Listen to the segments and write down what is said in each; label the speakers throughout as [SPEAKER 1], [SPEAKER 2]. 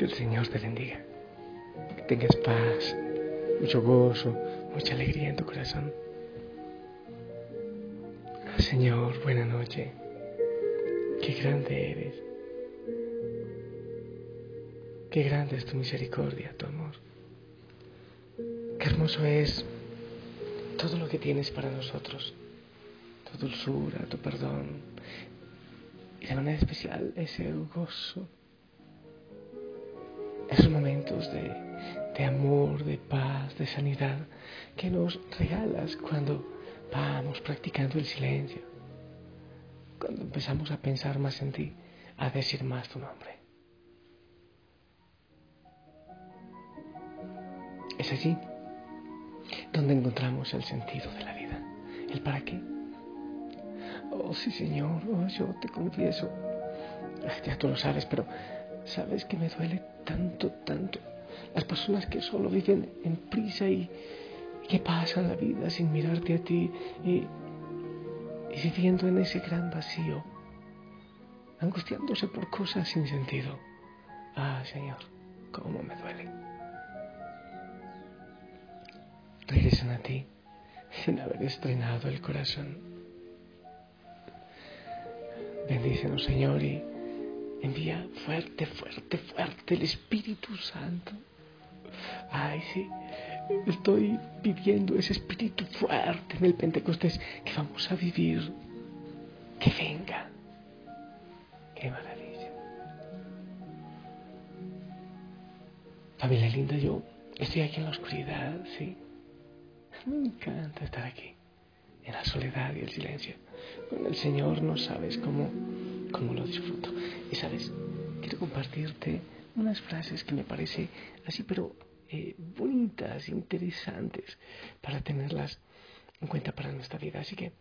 [SPEAKER 1] Que el Señor te bendiga. Que tengas paz, mucho gozo, mucha alegría en tu corazón. Señor, buena noche. Qué grande eres. Qué grande es tu misericordia, tu amor. Qué hermoso es todo lo que tienes para nosotros. Tu dulzura, tu perdón, y de manera especial ese gozo, esos momentos de, de amor, de paz, de sanidad que nos regalas cuando vamos practicando el silencio, cuando empezamos a pensar más en ti, a decir más tu nombre. Es allí donde encontramos el sentido de la vida, el para qué. Oh, sí, Señor, oh, yo te confieso. Ya tú lo sabes, pero sabes que me duele tanto, tanto. Las personas que solo viven en prisa y, que pasan la vida sin mirarte a ti y, viviendo en ese gran vacío, angustiándose por cosas sin sentido. Ah, Señor, cómo me duele. Regresan a ti sin haber estrenado el corazón. Bendícenos, Señor, y envía fuerte, fuerte, fuerte el Espíritu Santo. Ay, sí, estoy viviendo ese Espíritu fuerte en el Pentecostés que vamos a vivir. Que venga. Qué maravilla. Familia linda, yo estoy aquí en la oscuridad, sí. Me encanta estar aquí en la soledad y el silencio. Con el Señor no sabes cómo, cómo lo disfruto. Y sabes, quiero compartirte unas frases que me parece así, pero eh, bonitas, interesantes, para tenerlas en cuenta para nuestra vida. Así que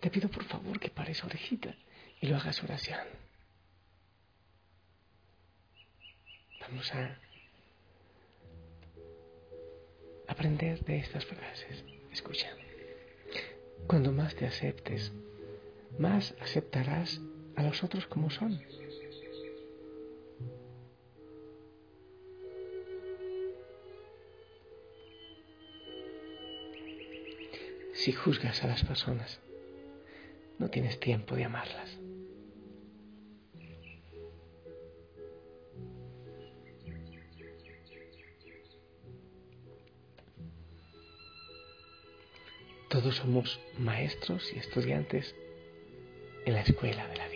[SPEAKER 1] te pido por favor que pares orejita y lo hagas oración. Vamos a aprender de estas frases. Escucha. Cuando más te aceptes, más aceptarás a los otros como son. Si juzgas a las personas, no tienes tiempo de amarlas. Todos somos maestros y estudiantes en la escuela de la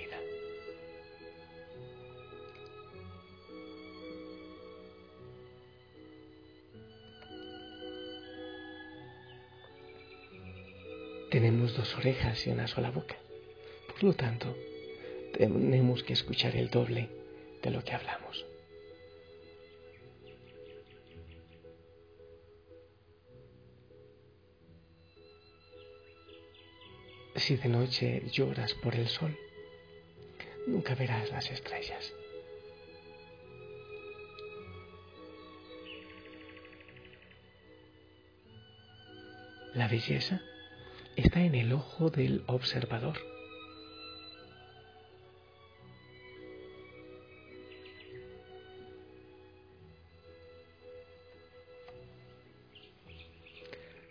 [SPEAKER 1] Tenemos dos orejas y una sola boca. Por lo tanto, tenemos que escuchar el doble de lo que hablamos. Si de noche lloras por el sol, nunca verás las estrellas. La belleza en el ojo del observador.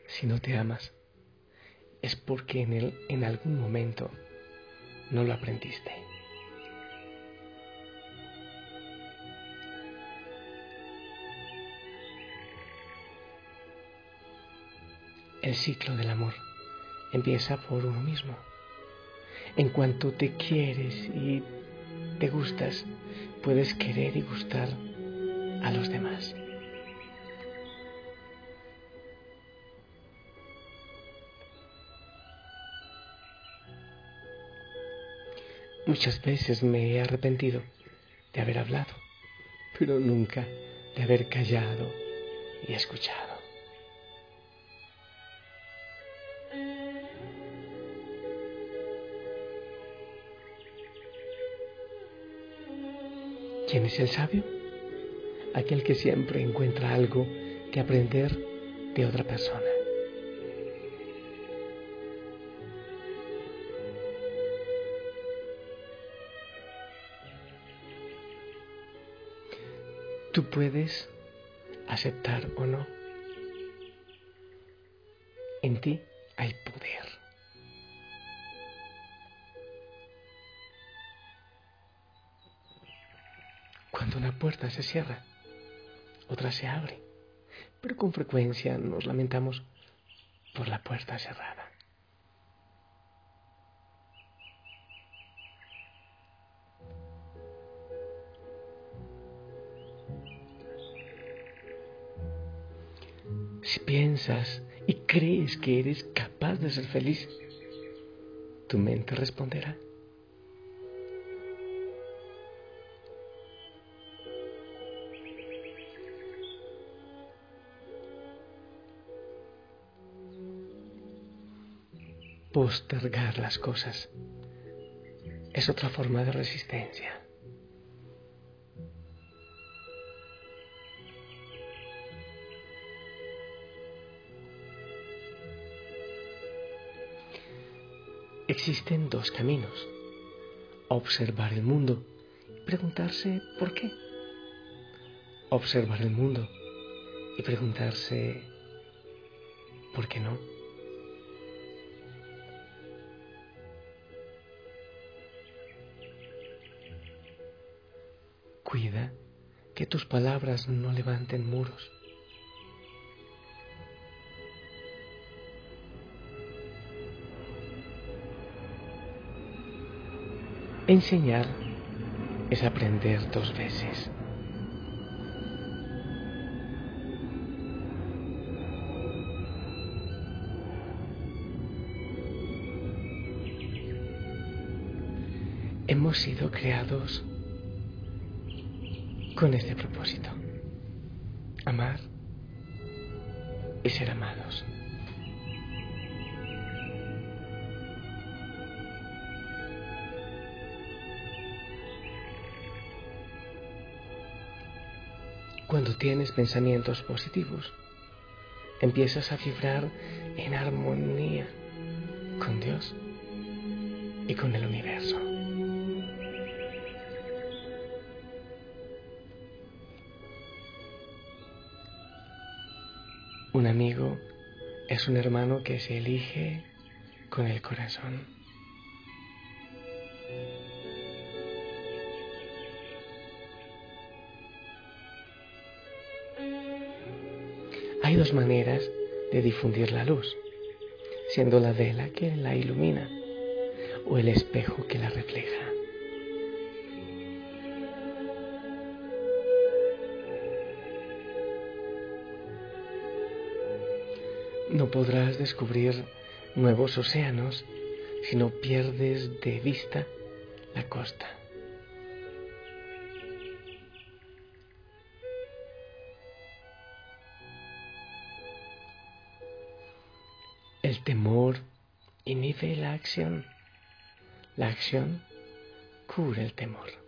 [SPEAKER 1] Si no te amas, es porque en, él, en algún momento no lo aprendiste. El ciclo del amor empieza por uno mismo. En cuanto te quieres y te gustas, puedes querer y gustar a los demás. Muchas veces me he arrepentido de haber hablado, pero nunca de haber callado y escuchado. ¿Quién es el sabio? Aquel que siempre encuentra algo que aprender de otra persona. Tú puedes aceptar o no. En ti hay poder. Cuando una puerta se cierra, otra se abre, pero con frecuencia nos lamentamos por la puerta cerrada. Si piensas y crees que eres capaz de ser feliz, tu mente responderá. Postergar las cosas es otra forma de resistencia. Existen dos caminos. Observar el mundo y preguntarse por qué. Observar el mundo y preguntarse por qué no. Cuida que tus palabras no levanten muros. Enseñar es aprender dos veces. Hemos sido creados con este propósito. Amar y ser amados. Cuando tienes pensamientos positivos, empiezas a vibrar en armonía con Dios y con el universo. Un amigo es un hermano que se elige con el corazón. Hay dos maneras de difundir la luz, siendo la vela que la ilumina o el espejo que la refleja. No podrás descubrir nuevos océanos si no pierdes de vista la costa. El temor inhibe la acción. La acción cura el temor.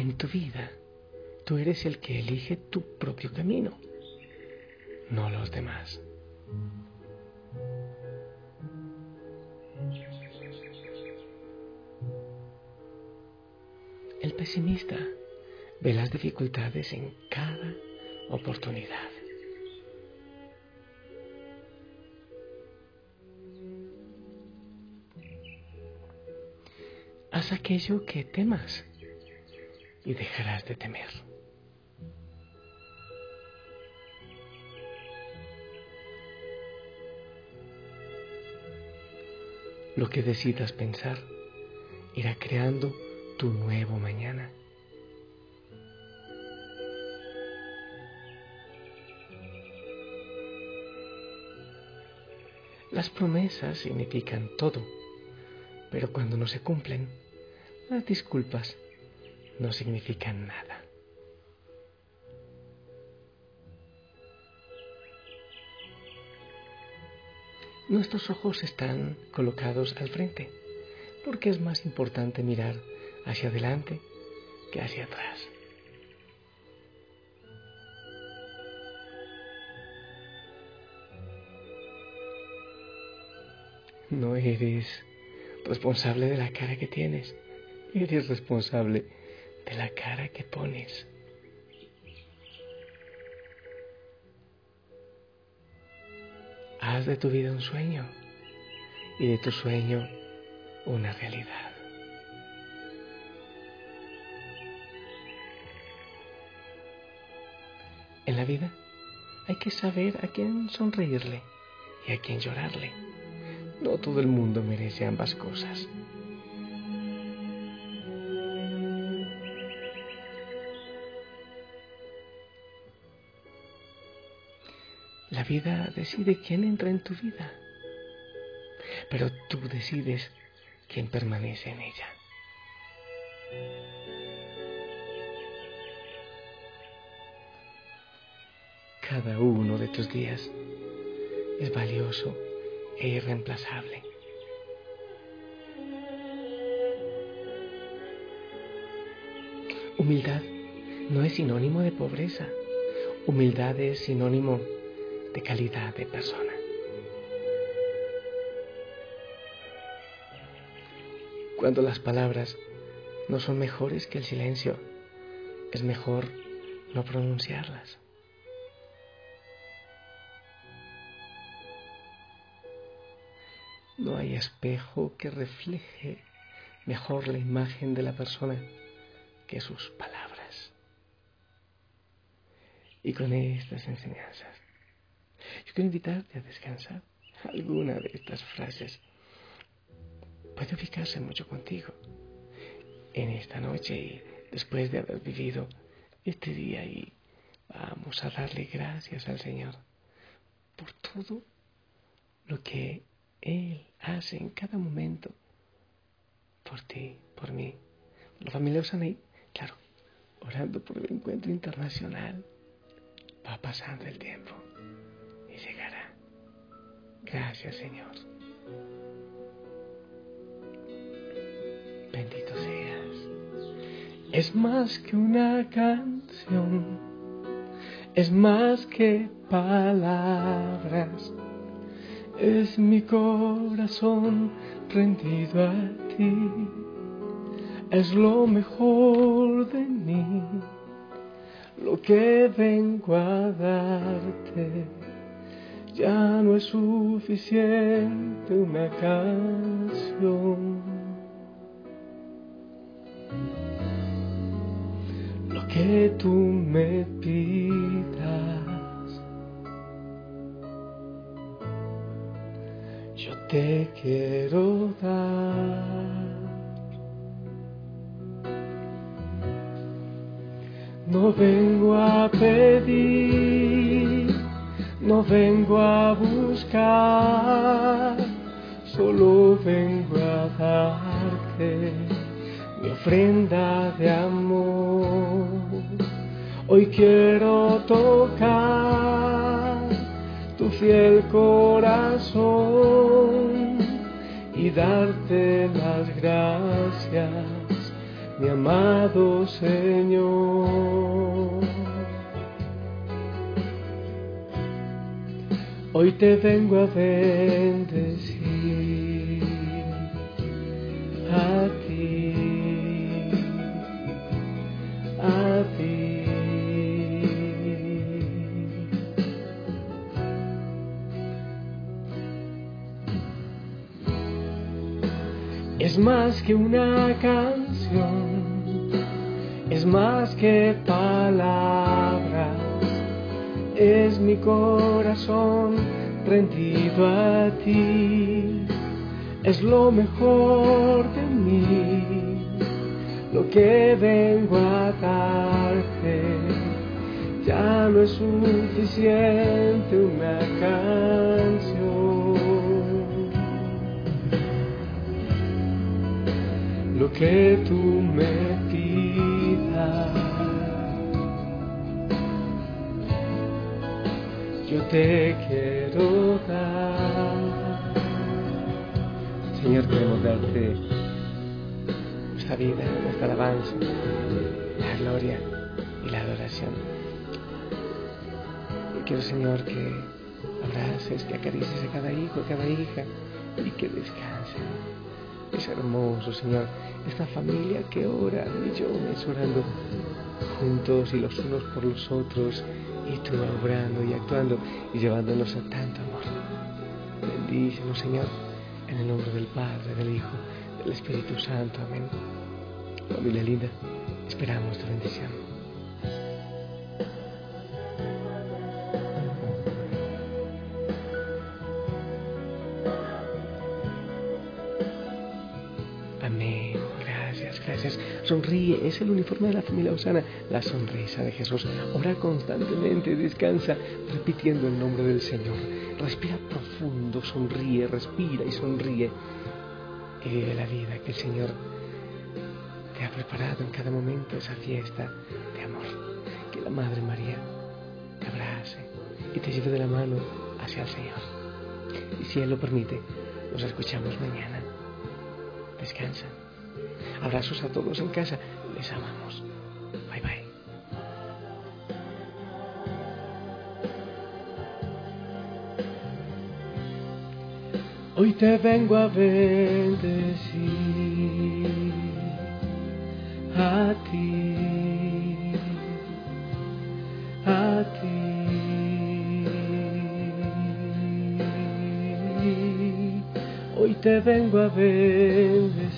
[SPEAKER 1] En tu vida, tú eres el que elige tu propio camino, no los demás. El pesimista Ve las dificultades en cada oportunidad. Haz aquello que temas y dejarás de temer. Lo que decidas pensar irá creando tu nuevo mañana. Las promesas significan todo, pero cuando no se cumplen, las disculpas no significan nada. Nuestros ojos están colocados al frente, porque es más importante mirar hacia adelante que hacia atrás. No eres responsable de la cara que tienes, eres responsable de la cara que pones. Haz de tu vida un sueño y de tu sueño una realidad. En la vida hay que saber a quién sonreírle y a quién llorarle. No todo el mundo merece ambas cosas. Vida decide quién entra en tu vida, pero tú decides quién permanece en ella. Cada uno de tus días es valioso e irreemplazable. Humildad no es sinónimo de pobreza. Humildad es sinónimo de calidad de persona. Cuando las palabras no son mejores que el silencio, es mejor no pronunciarlas. No hay espejo que refleje mejor la imagen de la persona que sus palabras. Y con estas enseñanzas, yo quiero invitarte a descansar. Alguna de estas frases puede ubicarse mucho contigo en esta noche y después de haber vivido este día y vamos a darle gracias al Señor por todo lo que él hace en cada momento por ti, por mí. La familia Osanay, claro, orando por el encuentro internacional. Va pasando el tiempo. Gracias, Señor. Bendito seas. Es más que una canción, es más que palabras es mi corazón rendido a ti, es lo mejor de mí, lo que vengo a darte. Ya no es suficiente una canción. Lo que tú me pidas te quiero dar. No vengo a pedir, no vengo a buscar, solo vengo a darte mi ofrenda de amor. Hoy quiero tocar tu fiel corazón y darte las gracias, mi amado Señor. Hoy te vengo a bendecir a ti, a ti. Es más que una canción, es más que palabras es mi corazón rendido a ti, es lo mejor de mí, lo que vengo a darte, ya no es suficiente una canción. lo que tú Yo te quiero dar. Señor, queremos darte nuestra vida, nuestra alabanza, la gloria y la adoración. Y quiero, Señor, que abraces, que acaricies a cada hijo, a cada hija y que descansen. Es hermoso, Señor, esta familia que ora millones orando juntos y los unos por los otros y tú obrando y actuando y llevándonos a tanto amor. Bendícenos, Señor, en el nombre del Padre, del Hijo, del Espíritu Santo. Amén. Familia linda, esperamos tu bendición. Es el uniforme de la familia Osana, la sonrisa de Jesús. Ora constantemente, descansa, repitiendo el nombre del Señor. Respira profundo, sonríe, respira y sonríe. Y vive la vida que el Señor te ha preparado en cada momento, esa fiesta de amor. Que la Madre María te abrace y te lleve de la mano hacia el Señor. Y si Él lo permite, nos escuchamos mañana. Descansa. Abrazos a todos en casa. Les amamos. Bye bye. Hoy te vengo a bendecir a ti, a ti. Hoy te vengo a bendecir.